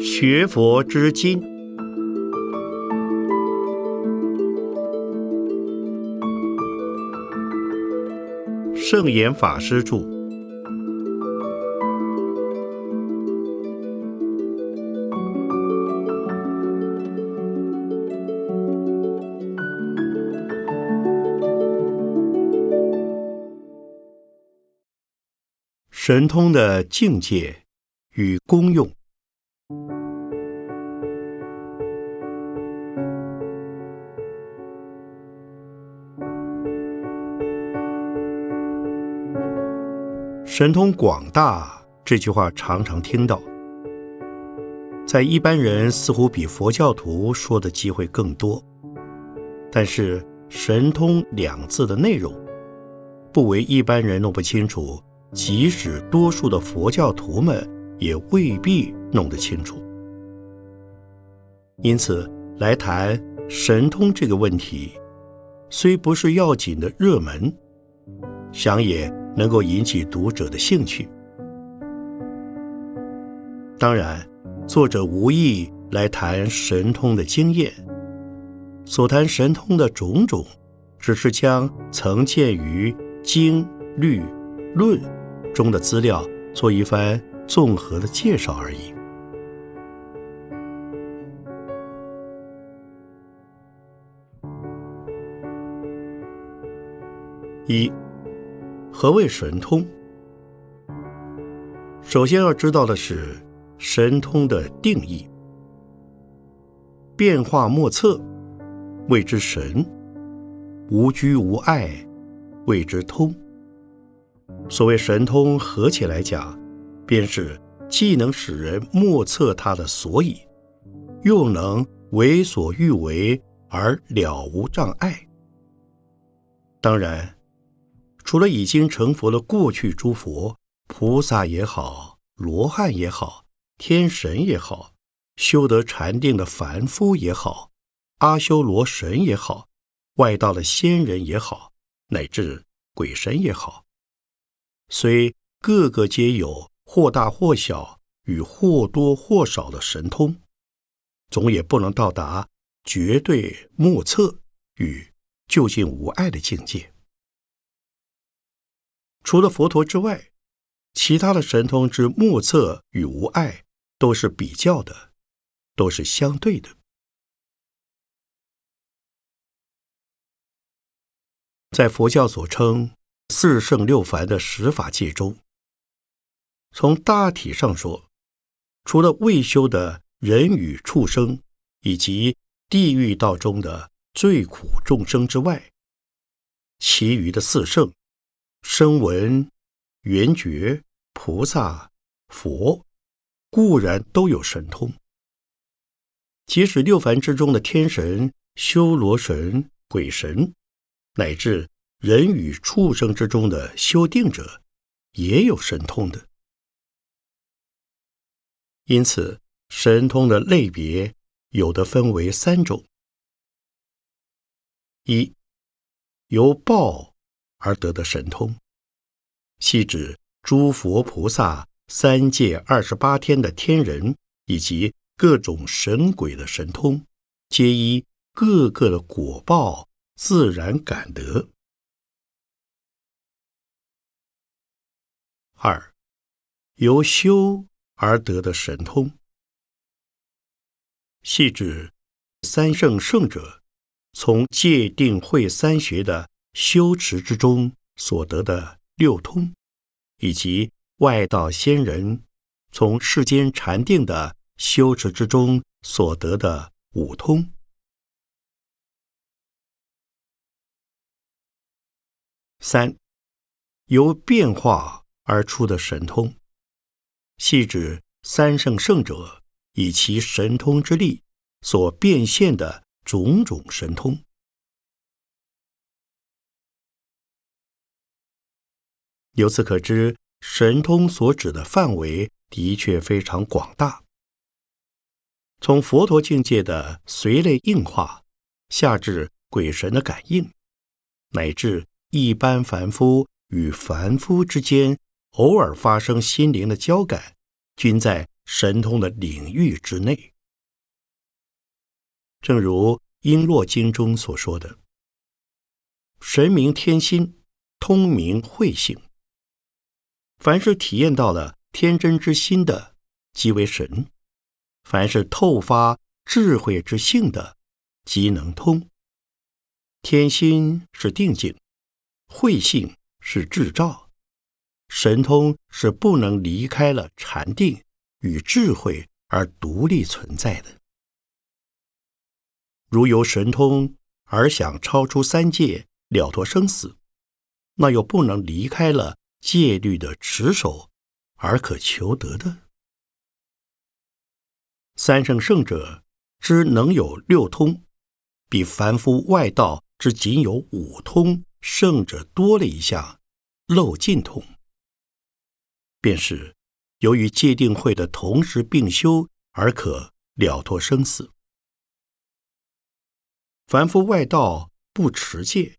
学佛之经，圣严法师著。神通的境界与功用。神通广大这句话常常听到，在一般人似乎比佛教徒说的机会更多。但是“神通”两字的内容，不为一般人弄不清楚。即使多数的佛教徒们也未必弄得清楚，因此来谈神通这个问题，虽不是要紧的热门，想也能够引起读者的兴趣。当然，作者无意来谈神通的经验，所谈神通的种种，只是将曾见于经律论。中的资料做一番综合的介绍而已。一，何谓神通？首先要知道的是神通的定义：变化莫测，谓之神；无拘无碍，谓之通。所谓神通，合起来讲，便是既能使人莫测他的所以，又能为所欲为而了无障碍。当然，除了已经成佛的过去诸佛、菩萨也好，罗汉也好，天神也好，修得禅定的凡夫也好，阿修罗神也好，外道的仙人也好，乃至鬼神也好。虽个个皆有或大或小与或多或少的神通，总也不能到达绝对莫测与究竟无碍的境界。除了佛陀之外，其他的神通之莫测与无碍，都是比较的，都是相对的。在佛教所称。四圣六凡的十法界中，从大体上说，除了未修的人与畜生以及地狱道中的最苦众生之外，其余的四圣——声闻、缘觉、菩萨、佛，固然都有神通。即使六凡之中的天神、修罗神、鬼神，乃至人与畜生之中的修定者，也有神通的。因此，神通的类别有的分为三种：一，由报而得的神通，系指诸佛菩萨、三界二十八天的天人以及各种神鬼的神通，皆依各个的果报自然感得。二，由修而得的神通，系指三圣圣者从戒定慧三学的修持之中所得的六通，以及外道仙人从世间禅定的修持之中所得的五通。三，由变化。而出的神通，系指三圣圣者以其神通之力所变现的种种神通。由此可知，神通所指的范围的确非常广大，从佛陀境界的随类应化，下至鬼神的感应，乃至一般凡夫。与凡夫之间偶尔发生心灵的交感，均在神通的领域之内。正如《璎珞经》中所说的：“神明天心，通明慧性。凡是体验到了天真之心的，即为神；凡是透发智慧之性的，即能通。天心是定境，慧性是智照，神通是不能离开了禅定与智慧而独立存在的。”如有神通而想超出三界了脱生死，那又不能离开了戒律的持守而可求得的。三圣圣者之能有六通，比凡夫外道之仅有五通圣者多了一项漏尽通，便是由于戒定慧的同时并修而可了脱生死。凡夫外道不持戒，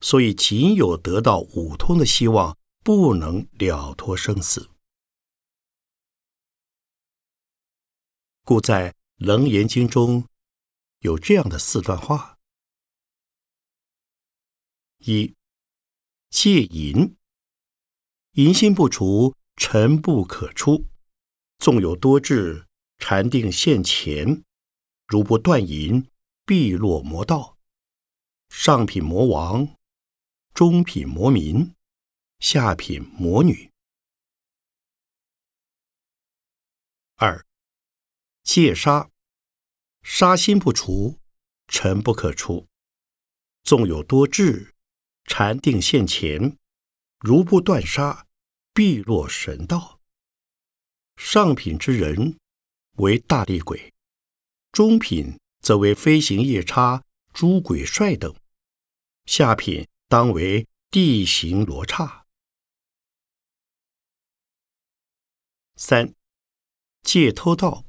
所以仅有得到五通的希望，不能了脱生死。故在《楞严经》中有这样的四段话：一、戒淫，淫心不除，尘不可出；纵有多智，禅定现前，如不断淫。必落魔道，上品魔王，中品魔民，下品魔女。二戒杀，杀心不除，尘不可出。纵有多智，禅定现前，如不断杀，必落神道。上品之人为大力鬼，中品。则为飞行夜叉、诸鬼帅等，下品当为地行罗刹。三戒偷盗，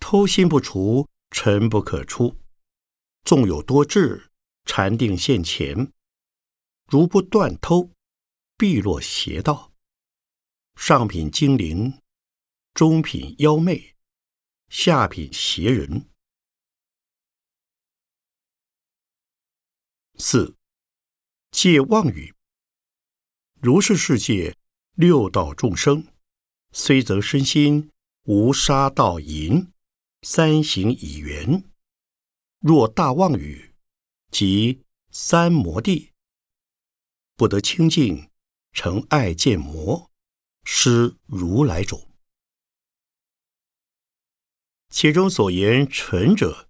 偷心不除，尘不可出。纵有多智，禅定现前，如不断偷，必落邪道。上品精灵，中品妖魅，下品邪人。四戒妄语。如是世界六道众生，虽则身心无杀盗淫三行已圆，若大妄语，即三摩地，不得清净，成爱见魔，失如来种。其中所言尘者，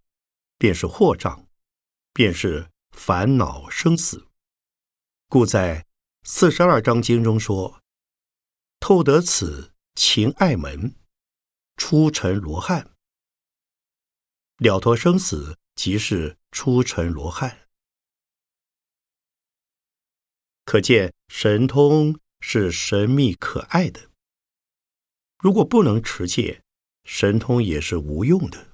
便是惑障，便是。烦恼生死，故在四十二章经中说：“透得此情爱门，出尘罗汉，了脱生死，即是出尘罗汉。”可见神通是神秘可爱的。如果不能持戒，神通也是无用的。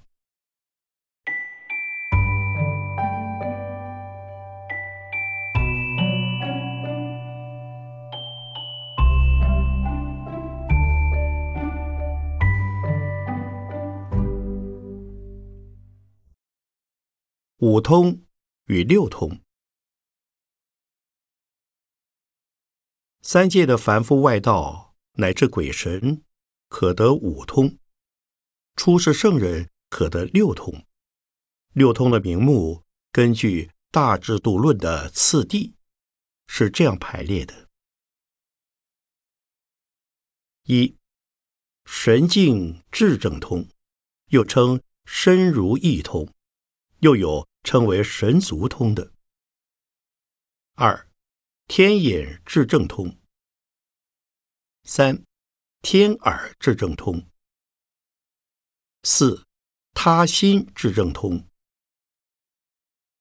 五通与六通，三界的凡夫外道乃至鬼神，可得五通；出世圣人可得六通。六通的名目，根据《大制度论》的次第，是这样排列的：一、神境智正通，又称身如意通，又有。称为神足通的。二，天眼智正通。三，天耳智正通。四，他心智正通。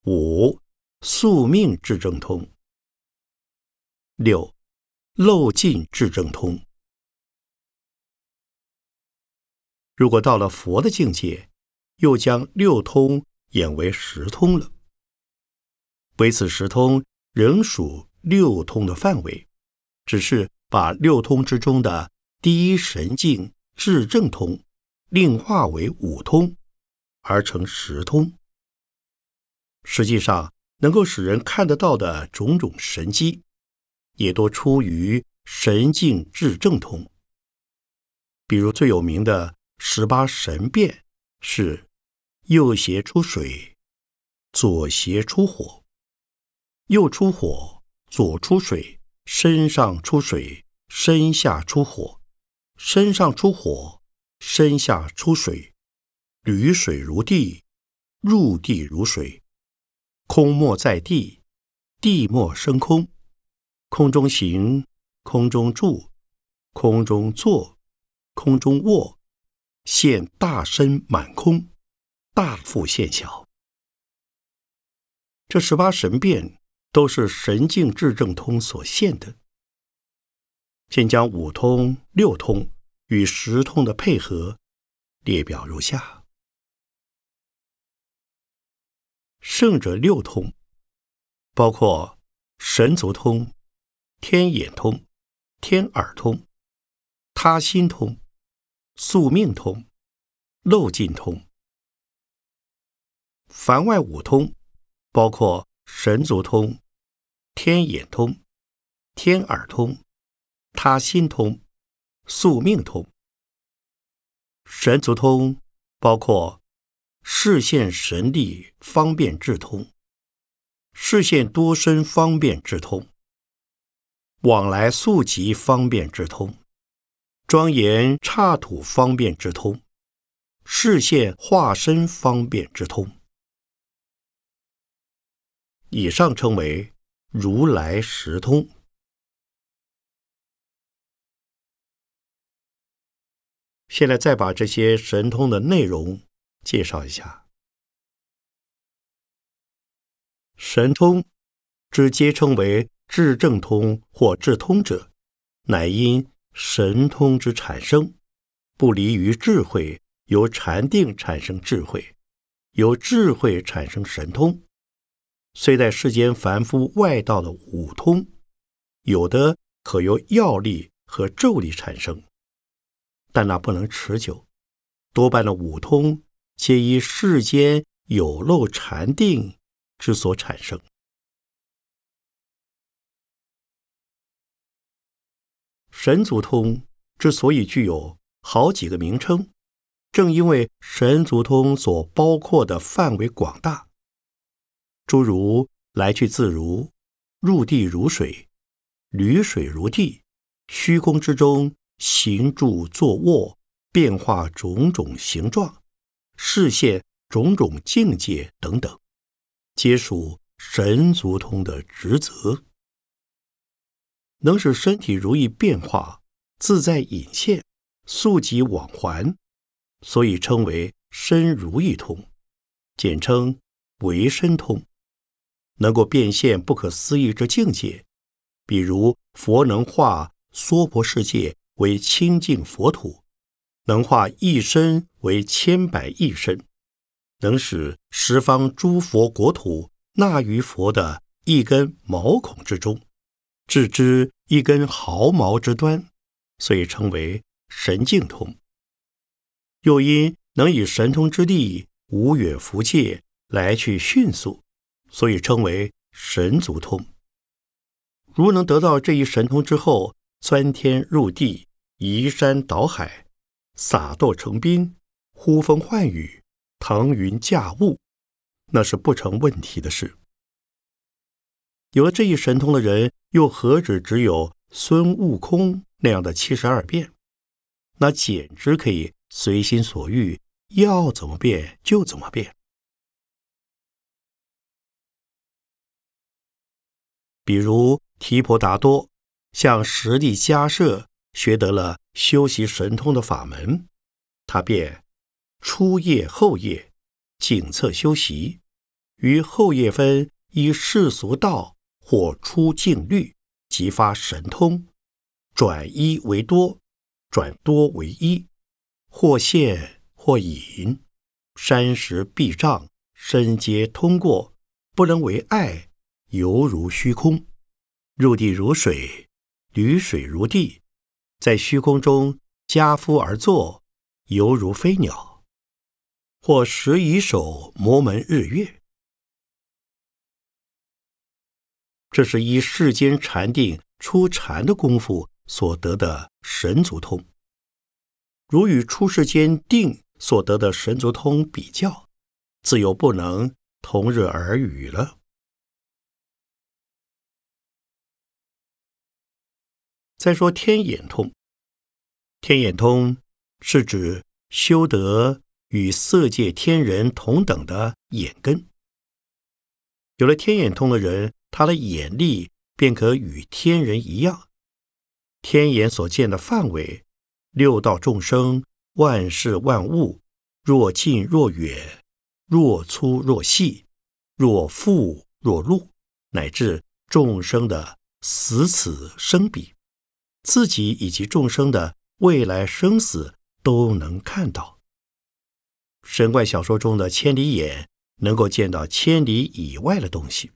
五，宿命智正通。六，漏尽智正通。如果到了佛的境界，又将六通。演为十通了，唯此十通仍属六通的范围，只是把六通之中的第一神境至正通另化为五通，而成十通。实际上，能够使人看得到的种种神机，也多出于神境至正通。比如最有名的十八神变是：右胁出水，左胁出火；右出火，左出水；身上出水，身下出火；身上出火，身下出水。履水如地，入地如水。空莫在地，地莫生空。空中行，空中住，空中坐。空中卧，现大身满空，大腹现小。这十八神变都是神境智正通所现的。先将五通、六通与十通的配合列表如下：圣者六通，包括神足通、天眼通、天耳通、他心通。宿命通、漏尽通、凡外五通，包括神足通、天眼通、天耳通、他心通、宿命通。神足通包括视线神力方便智通、视线多身方便智通、往来速疾方便智通。庄严刹土方便之通，视线化身方便之通，以上称为如来十通。现在再把这些神通的内容介绍一下。神通之皆称为智正通或智通者，乃因。神通之产生，不离于智慧，由禅定产生智慧，由智慧产生神通。虽在世间凡夫外道的五通，有的可由药力和咒力产生，但那不能持久。多半的五通皆依世间有漏禅定之所产生。神足通之所以具有好几个名称，正因为神足通所包括的范围广大，诸如来去自如、入地如水、履水如地、虚空之中行住坐卧、变化种种形状、视现种种境界等等，皆属神足通的职责。能使身体如意变化、自在隐现、速疾往还，所以称为身如意通，简称为身通。能够变现不可思议之境界，比如佛能化娑婆世界为清净佛土，能化一身为千百亿身，能使十方诸佛国土纳于佛的一根毛孔之中。置之一根毫毛之端，所以称为神境通。又因能以神通之力无远弗届，来去迅速，所以称为神足通。如能得到这一神通之后，钻天入地，移山倒海，洒豆成冰，呼风唤雨，腾云驾雾，那是不成问题的事。有了这一神通的人，又何止只有孙悟空那样的七十二变？那简直可以随心所欲，要怎么变就怎么变。比如提婆达多向实地迦舍学得了修习神通的法门，他便初夜后夜警策修习，于后夜分依世俗道。或出境律，即发神通，转一为多，转多为一，或现或隐，山石壁障，身皆通过，不能为碍，犹如虚空。入地如水，履水如地，在虚空中加夫而坐，犹如飞鸟；或时以手摩门日月。这是依世间禅定出禅的功夫所得的神足通。如与出世间定所得的神足通比较，自有不能同日而语了。再说天眼通，天眼通是指修得与色界天人同等的眼根。有了天眼通的人，他的眼力便可与天人一样，天眼所见的范围。六道众生，万事万物，若近若远，若粗若细，若富若禄，乃至众生的死死生彼，自己以及众生的未来生死都能看到。神怪小说中的千里眼能够见到千里以外的东西。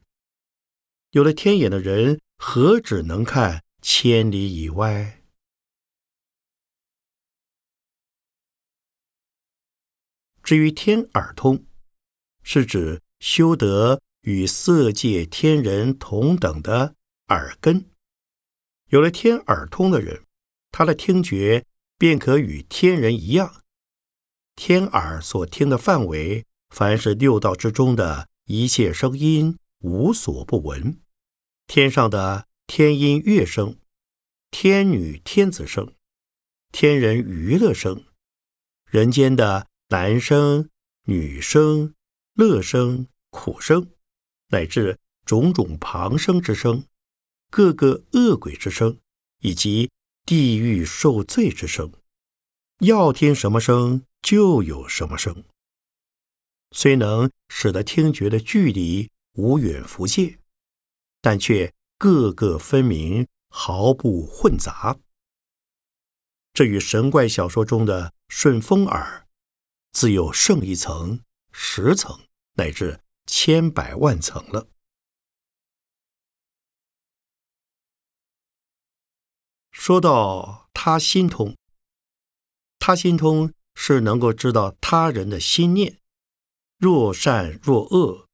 有了天眼的人，何止能看千里以外？至于天耳通，是指修得与色界天人同等的耳根。有了天耳通的人，他的听觉便可与天人一样。天耳所听的范围，凡是六道之中的一切声音，无所不闻。天上的天音乐声、天女天子声、天人娱乐声、人间的。男声、女声、乐声、苦声，乃至种种旁生之声，各个恶鬼之声，以及地狱受罪之声，要听什么声就有什么声。虽能使得听觉的距离无远弗届，但却各个分明，毫不混杂。这与神怪小说中的顺风耳。自有胜一层、十层乃至千百万层了。说到他心通，他心通是能够知道他人的心念，若善若恶，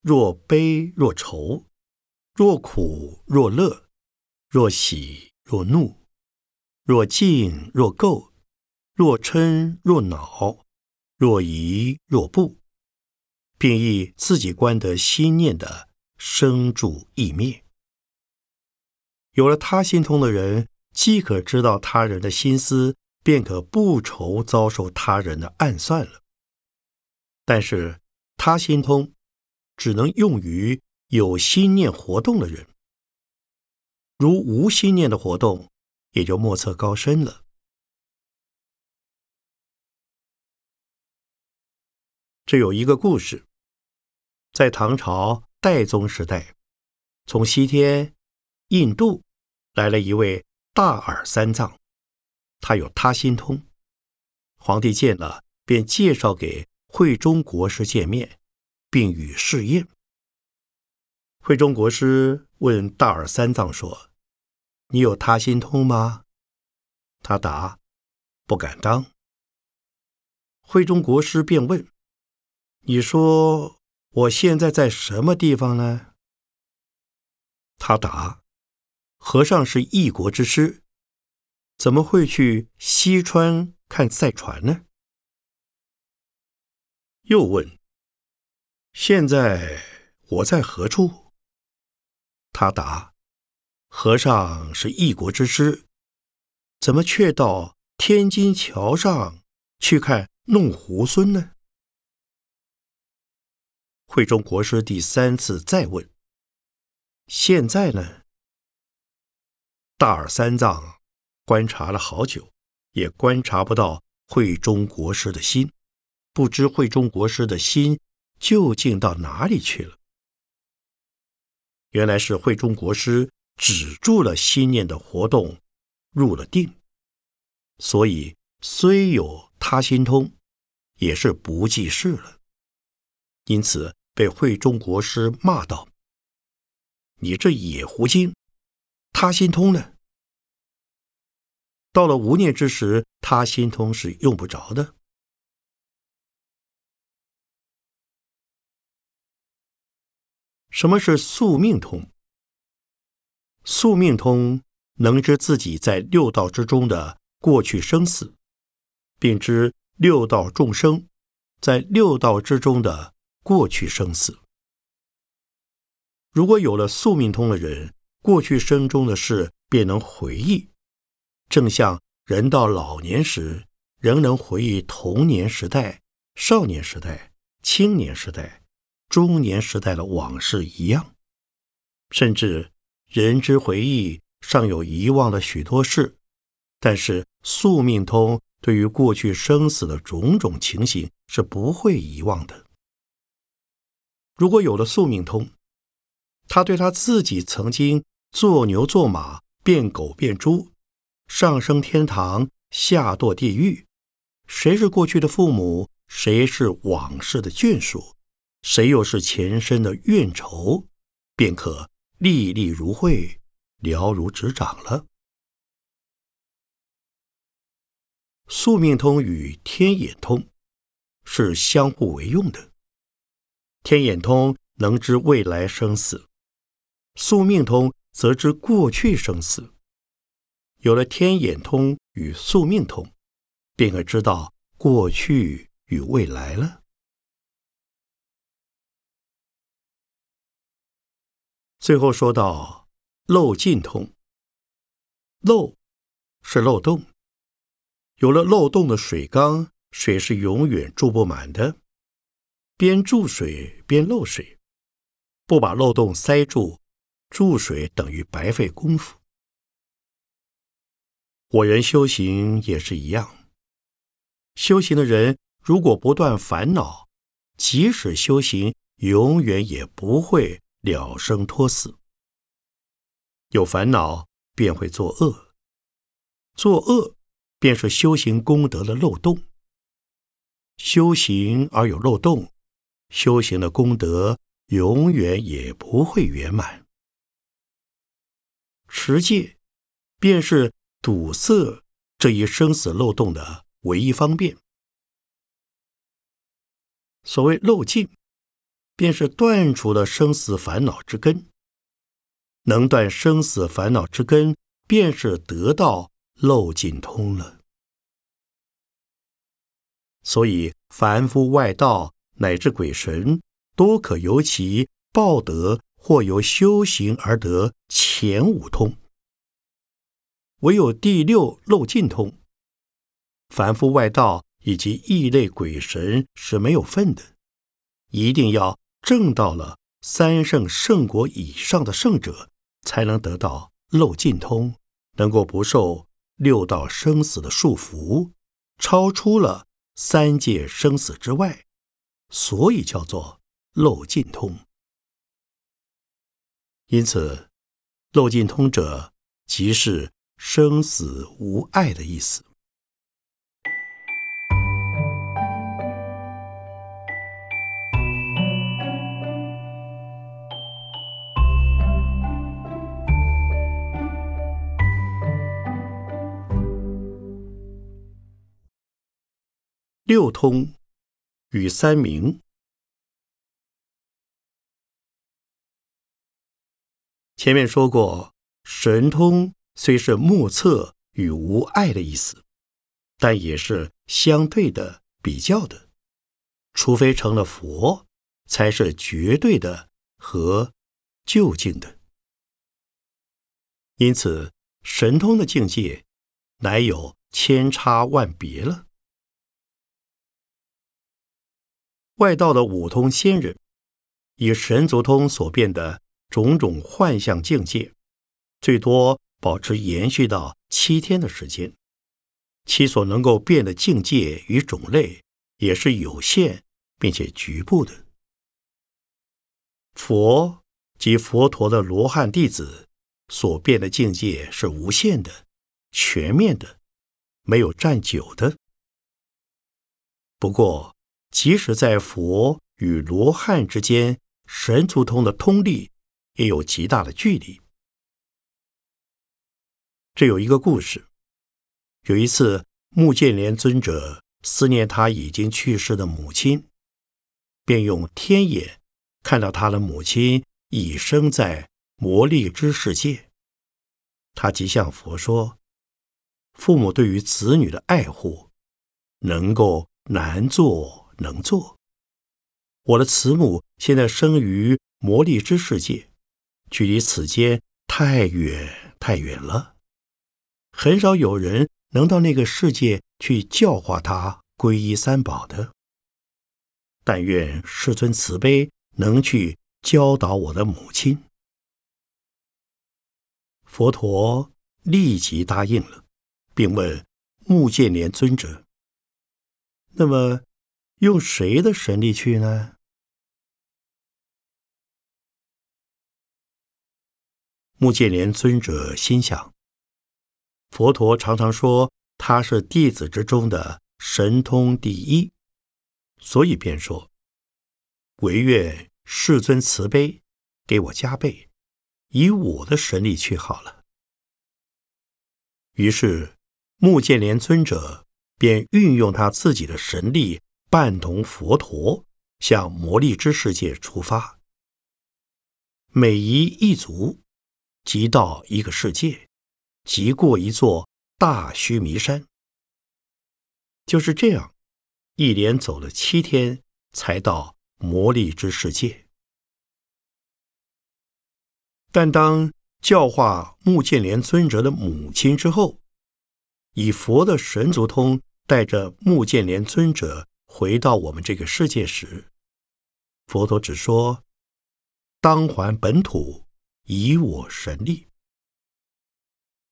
若悲若愁，若苦若乐，若喜若怒，若静若垢，若嗔若恼。若疑若不，并以自己观得心念的生住意灭。有了他心通的人，既可知道他人的心思，便可不愁遭受他人的暗算了。但是他心通只能用于有心念活动的人，如无心念的活动，也就莫测高深了。这有一个故事，在唐朝代宗时代，从西天、印度来了一位大耳三藏，他有他心通。皇帝见了，便介绍给慧中国师见面，并与试验。慧中国师问大耳三藏说：“你有他心通吗？”他答：“不敢当。”慧中国师便问。你说我现在在什么地方呢？他答：“和尚是异国之师，怎么会去西川看赛船呢？”又问：“现在我在何处？”他答：“和尚是异国之师，怎么却到天津桥上去看弄猢狲呢？”慧中国师第三次再问：“现在呢？”大耳三藏观察了好久，也观察不到慧中国师的心，不知慧中国师的心究竟到哪里去了。原来是慧中国师止住了心念的活动，入了定，所以虽有他心通，也是不济事了。因此被慧中国师骂道：“你这野狐精，他心通呢。到了无念之时，他心通是用不着的。什么是宿命通？宿命通能知自己在六道之中的过去生死，并知六道众生在六道之中的过去生死。如果有了宿命通的人，过去生中的事便能回忆，正像人到老年时仍能回忆童年时代、少年时代、青年时代。中年时代的往事一样，甚至人之回忆尚有遗忘的许多事，但是宿命通对于过去生死的种种情形是不会遗忘的。如果有了宿命通，他对他自己曾经做牛做马、变狗变猪、上升天堂、下堕地狱，谁是过去的父母，谁是往事的眷属。谁又是前身的怨仇，便可历历如绘，了如指掌了。宿命通与天眼通是相互为用的。天眼通能知未来生死，宿命通则知过去生死。有了天眼通与宿命通，便可知道过去与未来了。最后说到漏尽通，漏是漏洞，有了漏洞的水缸，水是永远注不满的。边注水边漏水，不把漏洞塞住，注水等于白费功夫。我人修行也是一样，修行的人如果不断烦恼，即使修行，永远也不会。了生脱死，有烦恼便会作恶，作恶便是修行功德的漏洞。修行而有漏洞，修行的功德永远也不会圆满。持戒便是堵塞这一生死漏洞的唯一方便。所谓漏尽。便是断除了生死烦恼之根，能断生死烦恼之根，便是得到漏尽通了。所以，凡夫外道乃至鬼神，都可由其报德或由修行而得前五通。唯有第六漏尽通，凡夫外道以及异类鬼神是没有份的，一定要。证到了三圣圣果以上的圣者，才能得到漏尽通，能够不受六道生死的束缚，超出了三界生死之外，所以叫做漏尽通。因此，漏尽通者，即是生死无碍的意思。六通与三明。前面说过，神通虽是目测与无碍的意思，但也是相对的、比较的。除非成了佛，才是绝对的和究竟的。因此，神通的境界，乃有千差万别了。外道的五通仙人，以神足通所变的种种幻象境界，最多保持延续到七天的时间，其所能够变的境界与种类也是有限并且局部的。佛及佛陀的罗汉弟子所变的境界是无限的、全面的，没有占久的。不过。即使在佛与罗汉之间，神足通的通力也有极大的距离。这有一个故事。有一次，目犍连尊者思念他已经去世的母亲，便用天眼看到他的母亲已生在魔力之世界。他即向佛说：“父母对于子女的爱护，能够难做能做。我的慈母现在生于魔力之世界，距离此间太远太远了，很少有人。”能到那个世界去教化他皈依三宝的，但愿世尊慈悲，能去教导我的母亲。佛陀立即答应了，并问目犍连尊者：“那么，用谁的神力去呢？”目犍连尊者心想。佛陀常常说他是弟子之中的神通第一，所以便说：“唯愿世尊慈悲，给我加倍，以我的神力去好了。”于是目犍连尊者便运用他自己的神力，伴同佛陀向魔力之世界出发。每一一足，即到一个世界。即过一座大须弥山，就是这样，一连走了七天，才到魔力之世界。但当教化目犍连尊者的母亲之后，以佛的神足通带着目犍连尊者回到我们这个世界时，佛陀只说：“当还本土，以我神力。”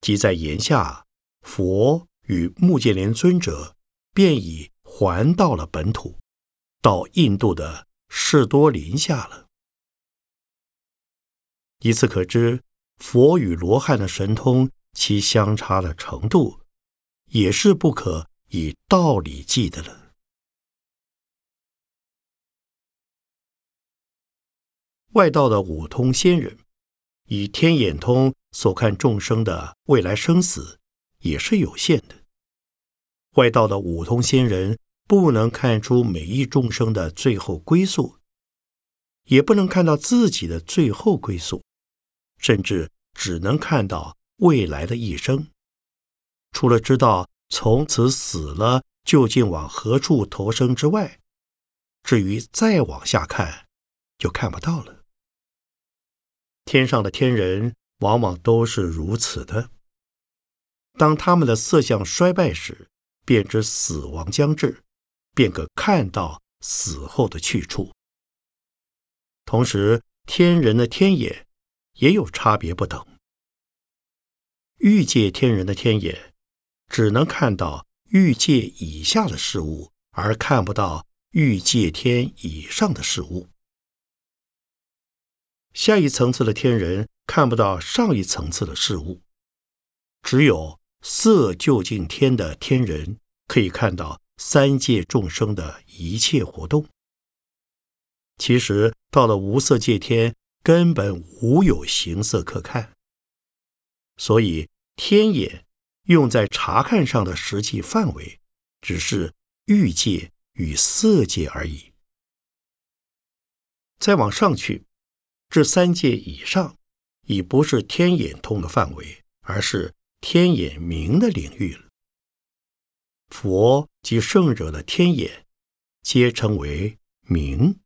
即在言下，佛与目犍连尊者便已还到了本土，到印度的士多林下了。以此可知，佛与罗汉的神通其相差的程度，也是不可以道理计的了。外道的五通仙人，以天眼通。所看众生的未来生死也是有限的。外道的五通仙人不能看出每一众生的最后归宿，也不能看到自己的最后归宿，甚至只能看到未来的一生。除了知道从此死了究竟往何处投生之外，至于再往下看，就看不到了。天上的天人。往往都是如此的。当他们的色相衰败时，便知死亡将至，便可看到死后的去处。同时，天人的天眼也有差别不等。欲界天人的天眼只能看到欲界以下的事物，而看不到欲界天以上的事物。下一层次的天人。看不到上一层次的事物，只有色究竟天的天人可以看到三界众生的一切活动。其实到了无色界天，根本无有形色可看，所以天眼用在查看上的实际范围，只是欲界与色界而已。再往上去，至三界以上。已不是天眼通的范围，而是天眼明的领域了。佛及圣者的天眼，皆称为明。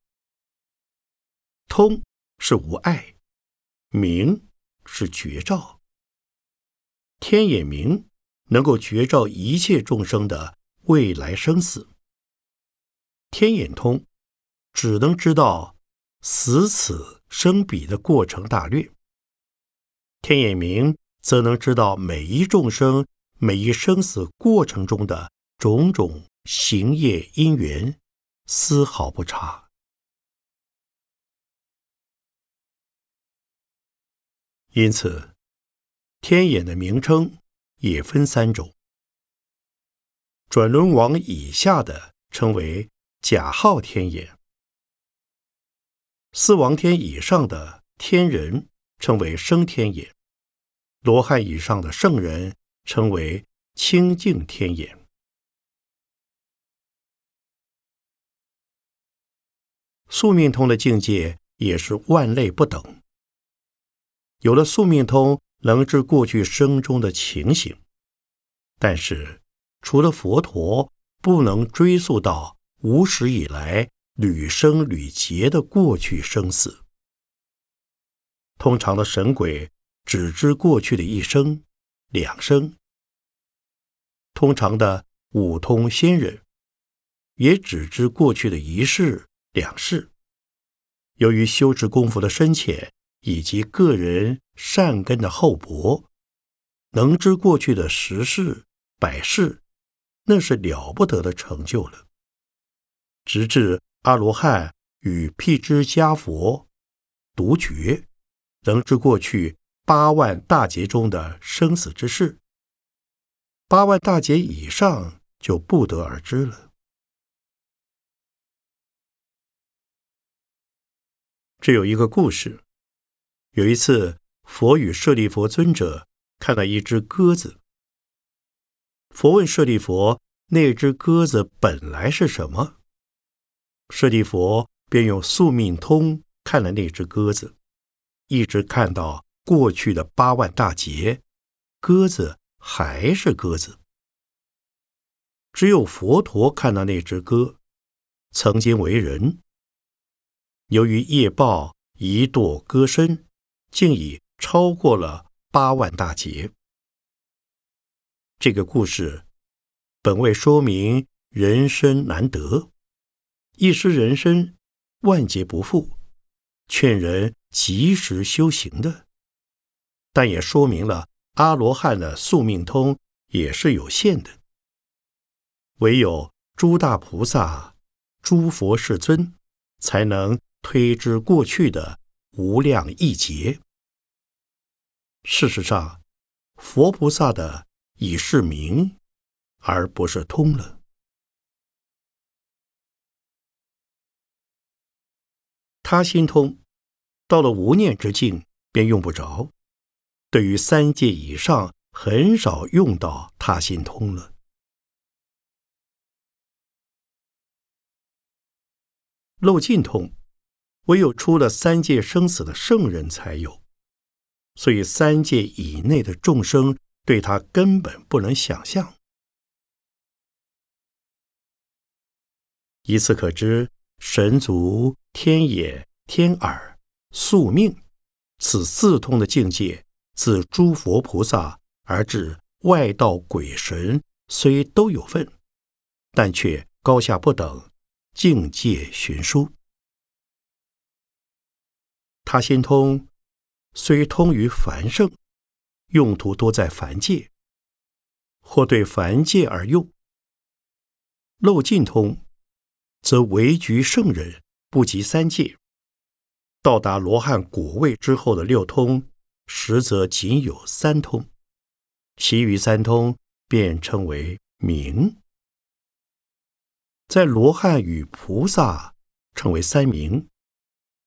通是无碍，明是绝照。天眼明能够绝照一切众生的未来生死。天眼通只能知道死此生彼的过程大略。天眼明，则能知道每一众生、每一生死过程中的种种行业因缘，丝毫不差。因此，天眼的名称也分三种：转轮王以下的称为假号天眼；四王天以上的天人。称为升天眼，罗汉以上的圣人称为清净天眼。宿命通的境界也是万类不等。有了宿命通，能知过去生中的情形，但是除了佛陀，不能追溯到无始以来屡生屡劫的过去生死。通常的神鬼只知过去的一生、两生；通常的五通仙人也只知过去的一世、两世。由于修持功夫的深浅。以及个人善根的厚薄，能知过去的十世百世，那是了不得的成就了。直至阿罗汉与辟支迦佛独觉，能知过去八万大劫中的生死之事。八万大劫以上就不得而知了。这有一个故事。有一次，佛与舍利佛尊者看到一只鸽子。佛问舍利佛：“那只鸽子本来是什么？”舍利佛便用宿命通看了那只鸽子，一直看到过去的八万大劫，鸽子还是鸽子。只有佛陀看到那只鸽，曾经为人，由于业报一堕鸽身。竟已超过了八万大劫。这个故事本为说明人生难得，一失人生，万劫不复，劝人及时修行的。但也说明了阿罗汉的宿命通也是有限的，唯有诸大菩萨、诸佛世尊才能推知过去的。无量亿劫。事实上，佛菩萨的已是明，而不是通了。他心通，到了无念之境，便用不着。对于三界以上，很少用到他心通了。漏尽通。唯有出了三界生死的圣人才有，所以三界以内的众生对他根本不能想象。以此可知，神足、天眼、天耳、宿命，此四通的境界，自诸佛菩萨而至外道鬼神，虽都有份，但却高下不等，境界悬殊。他心通，虽通于凡圣，用途多在凡界，或对凡界而用。漏尽通，则为局圣人，不及三界。到达罗汉果位之后的六通，实则仅有三通，其余三通便称为明。在罗汉与菩萨称为三明，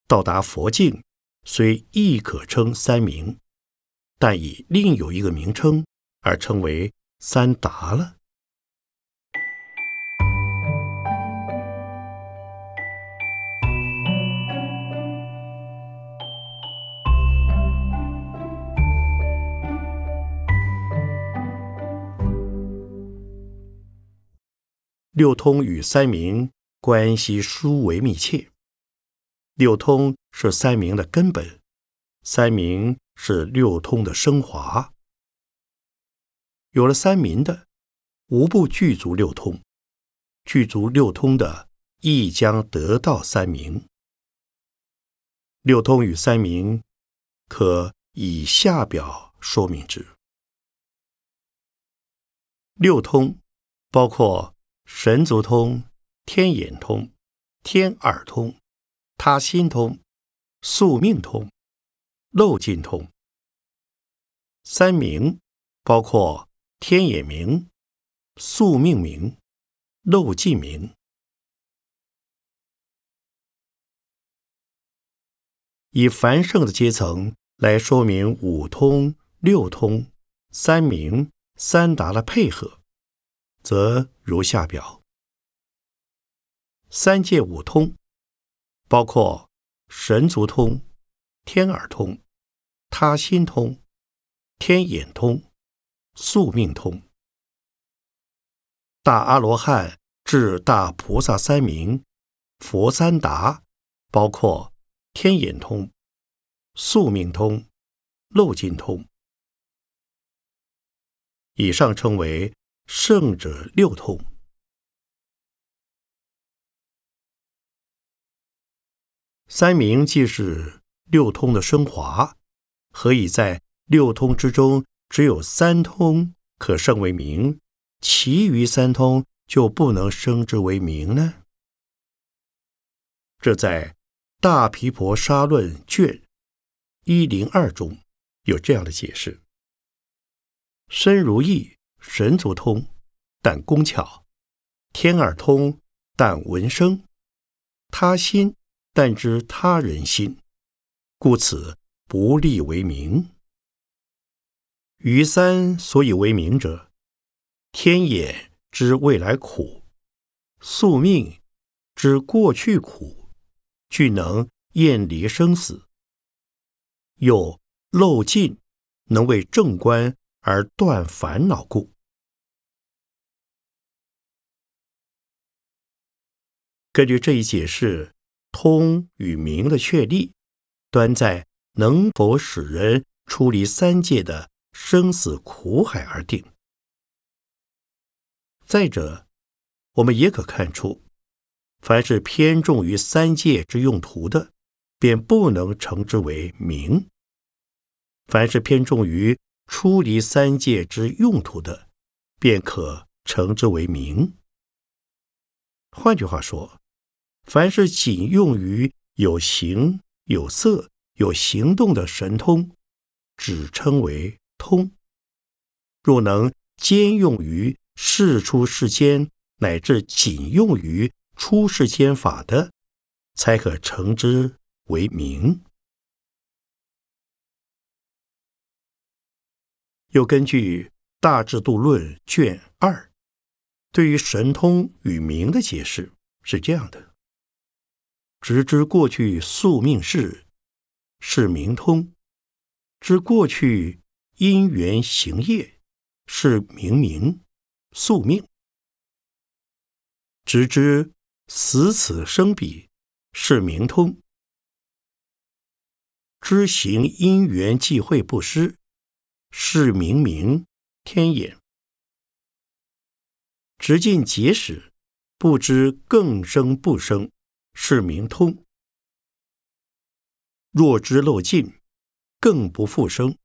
到达佛境。虽亦可称三明，但以另有一个名称而称为三达了。六通与三明关系殊为密切。六通是三明的根本，三明是六通的升华。有了三明的，无不具足六通；具足六通的，亦将得到三明。六通与三明，可以下表说明之。六通包括神足通、天眼通、天耳通。他心通、宿命通、漏尽通。三明包括天眼明、宿命明、漏尽明。以繁盛的阶层来说明五通六通、三明、三达的配合，则如下表：三界五通，包括神足通、天耳通、他心通、天眼通、宿命通。大阿罗汉至大菩萨三明、佛三达，包括天眼通、宿命通、漏尽通。以上称为圣者六通。三明既是六通的升华，何以在六通之中只有三通可升为明？其余三通就不能升之为明呢？这在《大毗婆沙论》卷一零二中有这样的解释：身如意，神足通，但工巧；天耳通，但闻声；他心，但知他人心，故此不立为名。余三所以为名者。天眼知未来苦，宿命知过去苦，俱能厌离生死；又漏尽能为正观而断烦恼故。根据这一解释，通与明的确立，端在能否使人出离三界的生死苦海而定。再者，我们也可看出，凡是偏重于三界之用途的，便不能称之为明；凡是偏重于出离三界之用途的，便可称之为明。换句话说，凡是仅用于有形、有色、有行动的神通，只称为通；若能兼用于世出世间，乃至仅用于出世间法的，才可称之为明。又根据《大智度论》卷二，对于神通与明的解释是这样的：直知过去宿命事，是明通；知过去因缘行业，是明明。宿命，直知死此生彼是明通；知行因缘际会不失是明明天眼；直尽结始不知更生不生是明通；若知漏尽更不复生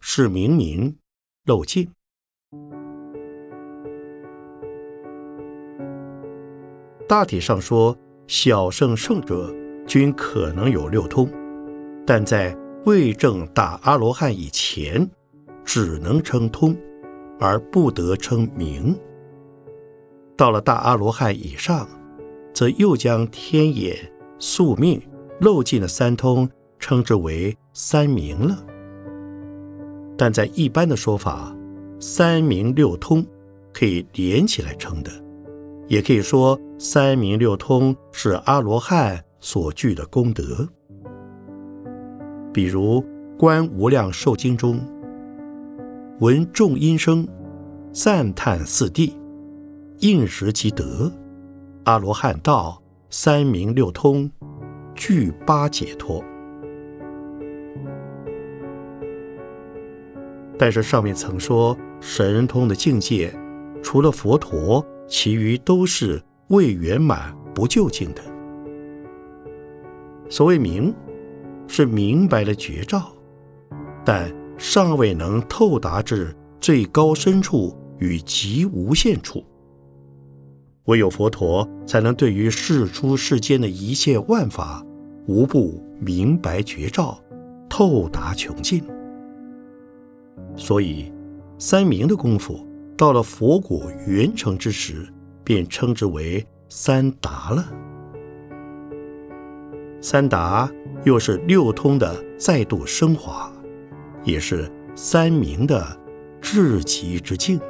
是明明漏尽。大体上说，小圣圣者均可能有六通，但在未证大阿罗汉以前，只能称通，而不得称明。到了大阿罗汉以上，则又将天眼、宿命、漏尽的三通称之为三明了。但在一般的说法，三明六通可以连起来称的。也可以说，三明六通是阿罗汉所具的功德。比如《观无量寿经》中，闻众音声，赞叹四谛，应时即得阿罗汉道，三明六通具八解脱。但是上面曾说，神通的境界，除了佛陀。其余都是未圆满不究竟的。所谓明，是明白了绝照，但尚未能透达至最高深处与极无限处。唯有佛陀才能对于世出世间的一切万法，无不明白绝照，透达穷尽。所以，三明的功夫。到了佛果圆成之时，便称之为三达了。三达又是六通的再度升华，也是三明的至极之境。